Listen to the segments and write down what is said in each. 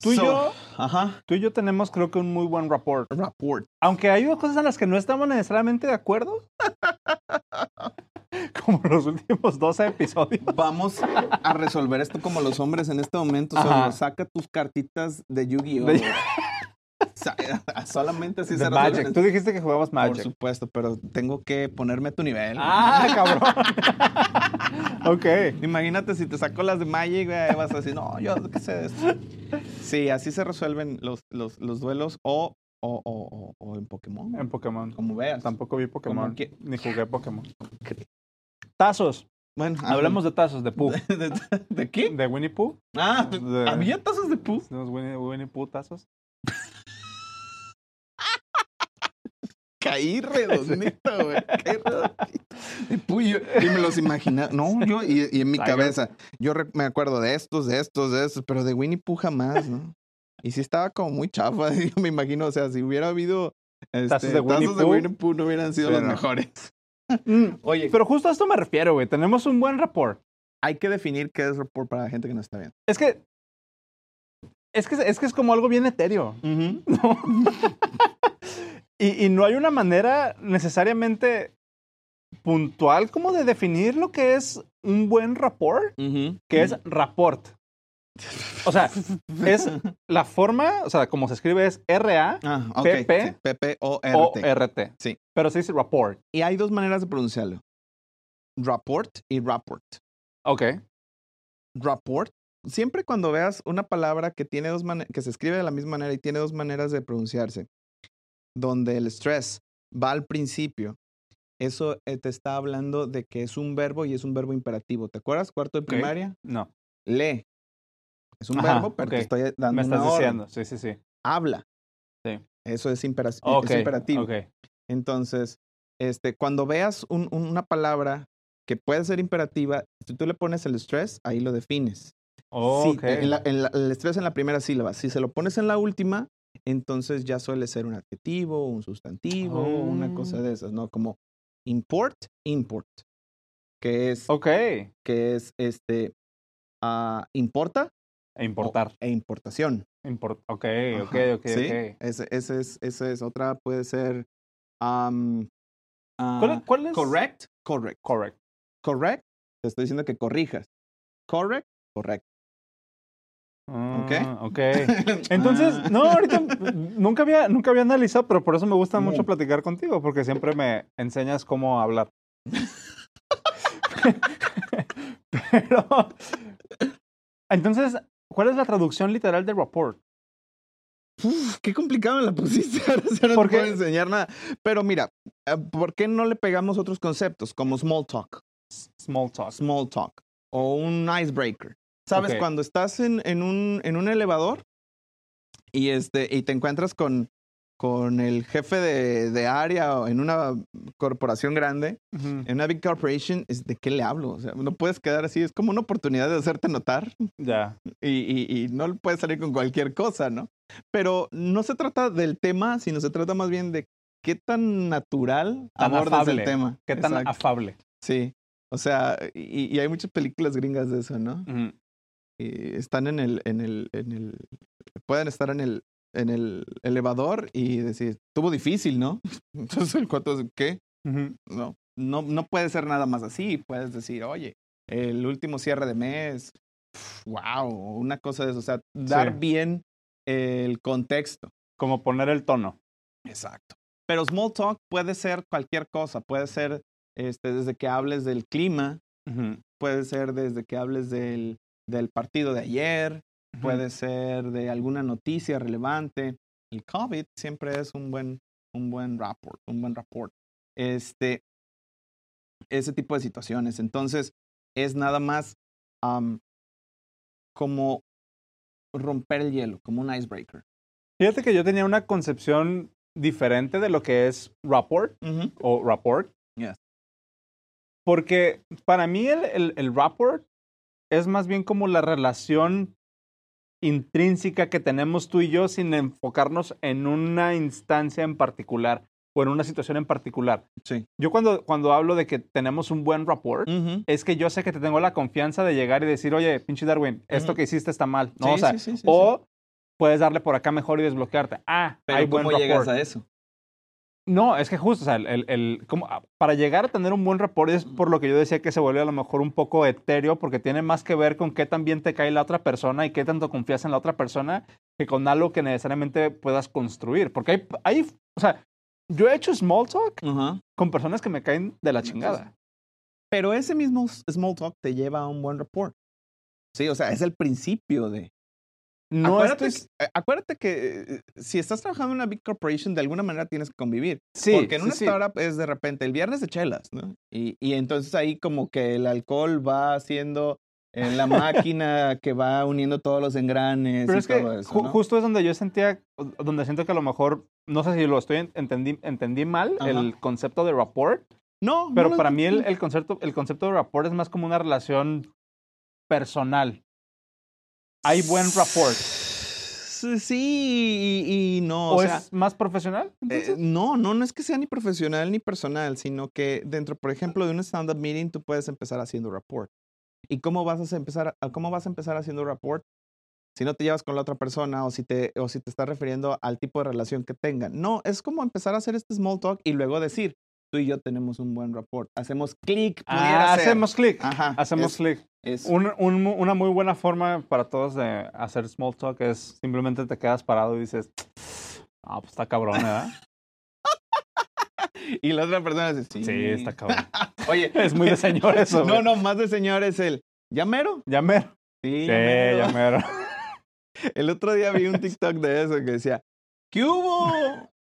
Tú y So, yo, Ajá. tú y yo tenemos creo que un muy buen rapport. Rapport. Aunque hay cosas en las que no estamos necesariamente de acuerdo. Como los últimos 12 episodios. Vamos a resolver esto como los hombres en este momento. Solo saca tus cartitas de Yu-Gi-Oh! De- Solamente así se Magic. Tú dijiste que jugabas Por Magic. supuesto, pero tengo que ponerme a tu nivel. Ah, cabrón. ok. Imagínate si te saco las de Magic, güey, vas a decir, no, yo qué sé de esto. Sí, así se resuelven los, los, los duelos o, o, o, o- en Pokémon. En Pokémon. Como veas. Tampoco vi Pokémon. Que- Ni jugué Pokémon. Tazos. Bueno, Hablemos de tazos, de Pooh. ¿De, de, de qué? De Winnie Pooh. Ah, De- ¿había tazos de Pooh? Los Winnie, Winnie Pooh tazos. Caí redondito, güey. Caí redondito. Y yo- y me los imaginaba. No, yo, y, y en mi Tiger. cabeza, yo re- me acuerdo de estos, de estos, de estos, pero de Winnie Pooh jamás, ¿no? Y sí estaba como muy chafa, yo me imagino, o sea, si hubiera habido este, Tazos de Winnie tazos Pooh. Pooh, no hubieran sido los mejores. Mm, Oye, Pero justo a esto me refiero, güey. Tenemos un buen rapport. hay que definir qué es report para la gente que no está viendo. Es que. Es que es, que es como algo bien etéreo. ¿no? Y, y no hay una manera necesariamente puntual como de definir lo que es un buen rapport, que es rapport. O sea, es la forma, o sea, como se escribe es R-A-O-R-T. Ah, sí, P-P-O-R-T. Sí. Pero se dice rapport. Y hay dos maneras de pronunciarlo. Rapport y rapport. Ok. Rapport. Siempre cuando veas una palabra que tiene dos que se escribe de la misma manera y tiene dos maneras de pronunciarse, donde el stress va al principio, eso eh, te está hablando de que es un verbo y es un verbo imperativo. ¿Te acuerdas? Cuarto de primaria. No. Lee. Es un Ajá, verbo, pero te estoy dando Me estás una orden. diciendo. Sí, sí, sí. Habla. Sí. Eso es, impera- es Ok. imperativo. Ok. Entonces, este, cuando veas un- una palabra que puede ser imperativa, si tú le pones el stress, ahí lo defines. Sí, Ok. en la- en la- el estrés en la primera sílaba. Si se lo pones en la última, entonces ya suele ser un adjetivo, un sustantivo, una cosa Oh. de esas, ¿no? Como import, import, que es, Ok. que es este, ah, importa E importar. e importación. Import- ok, ok, Ajá, ok, ¿sí? ok. Ese, ese es, ese es otra, puede ser am, ¿Cuál, ah, cuál es? correct, correct. Correct. Correct, te estoy diciendo que corrijas. Correct, correcto. Ah, ok. Entonces, Ah. no, ahorita nunca había, nunca había analizado, pero por eso me gusta mucho No. platicar contigo, porque siempre me enseñas cómo hablar. pero, entonces, ¿cuál es la traducción literal de rapport? Uf, qué complicado me la pusiste. Ahora no te ¿Por qué? puedo enseñar nada. Pero mira, eh, ¿por qué no le pegamos otros conceptos como small talk, Small talk. small talk o un icebreaker? ¿Sabes? Cuando estás en, en un, en un elevador y, este, y te encuentras con, con el jefe de, de área o en una corporación grande, en una big corporation, es ¿de qué le hablo? O sea, no puedes quedar así. Es como una oportunidad de hacerte notar Ya. y, y, y no puedes salir con cualquier cosa, ¿no? Pero no se trata del tema, sino se trata más bien de qué tan natural Tan abordas afable. el tema. ¿Qué tan Exacto. afable? Sí. O sea, y, y hay muchas películas gringas de eso, ¿no? Ujú. Y están en el, en el, en el, pueden estar en el, en el elevador y decir, tuvo difícil, ¿no? Entonces el cuate dice, ¿qué? No, no, no puede ser nada más así. Puedes decir, oye, el último cierre de mes, wow, una cosa de eso. O sea, dar Sí. bien el contexto. Como poner el tono. Exacto. Pero small talk puede ser cualquier cosa. Puede ser este, desde que hables del clima, puede ser desde que hables del, del partido de ayer, puede ser de alguna noticia relevante. El COVID siempre es un buen, un buen rapport, un buen rapport. Este, ese tipo de situaciones. Entonces, es nada más como romper el hielo, como un icebreaker. Fíjate que yo tenía una concepción diferente de lo que es rapport o rapport. Yes. Porque para mí el, el, el rapport es más bien como la relación intrínseca que tenemos tú y yo sin enfocarnos en una instancia en particular o en una situación en particular. Sí. Yo cuando, cuando hablo de que tenemos un buen rapport, es que yo sé que te tengo la confianza de llegar y decir, oye, pinche Darwin, esto que hiciste está mal. ¿no? Sí, o sea, sí, sí, sí, o puedes darle por acá mejor y desbloquearte. Ah, Pero hay buen ¿cómo llegas rapport. a eso? No, es que justo, o sea, el, el- como, ah, para llegar a tener un buen rapport es por lo que yo decía que se vuelve a lo mejor un poco etéreo, porque tiene más que ver con qué tan bien te cae la otra persona y qué tanto confías en la otra persona que con algo que necesariamente puedas construir. Porque hay, hay o sea, yo he hecho small talk Ajá. con personas que me caen de la chingada. Pero ese mismo small talk te lleva a un buen rapport. Sí, o sea, es el principio de... No acuérdate, estoy... que- eh, acuérdate que eh, si estás trabajando en una big corporation, de alguna manera tienes que convivir. Sí, Porque en una sí. startup es de repente el viernes de chelas, ¿no? Y, y entonces ahí como que el alcohol va haciendo en la máquina que va uniendo todos los engranes Pero y es que todo eso, ju- ¿no? justo es donde yo sentía, donde siento que a lo mejor, no sé si lo estoy, en- entendí, entendí mal, Ajá. el concepto de rapport, No, pero para mí el, el concepto, el concepto de rapport es más como una relación personal. Hay buen rapport. Sí y, y no, ¿O, o, sea, es más profesional? eh, no, no, no es que sea ni profesional ni personal, sino que dentro, por ejemplo, de un stand-up meeting tú puedes empezar haciendo rapport. ¿Y cómo vas a empezar, a- cómo vas a empezar haciendo rapport? Si no te llevas con la otra persona o si te, o si te estás refiriendo al tipo de relación que tengan. No, es como empezar a hacer este small talk y luego decir, tú y yo tenemos un buen rapport. Hacemos clic, Ah, hacemos clic. Ajá, Hacemos clic. Un- una muy buena forma para todos de hacer small talk es simplemente te quedas parado y dices, ah, pues está cabrón, ¿verdad? Y la otra persona dice, sí. Sí, está cabrón. Oye, Es muy de señor eso. no, no, más de señor es el, ¿ya mero? Ya mero. Sí, Sí, ya mero. ya mero. El otro día vi un TikTok de eso que decía, ¿qué hubo?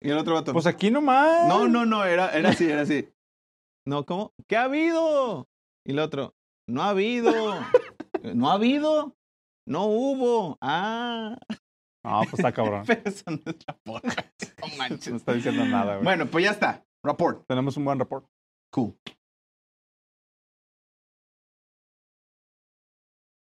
Y el otro vato, Pues aquí nomás. no, no, no, era, era así, era así. No, ¿cómo? ¿Qué ha habido? Y el otro, no ha habido. ¿No ha habido? No hubo. Ah, No, pues está cabrón. pero eso no es rapport. No No manches. está diciendo nada, güey. Bueno, pues ya está. Rapport. Tenemos un buen rapport. Cool.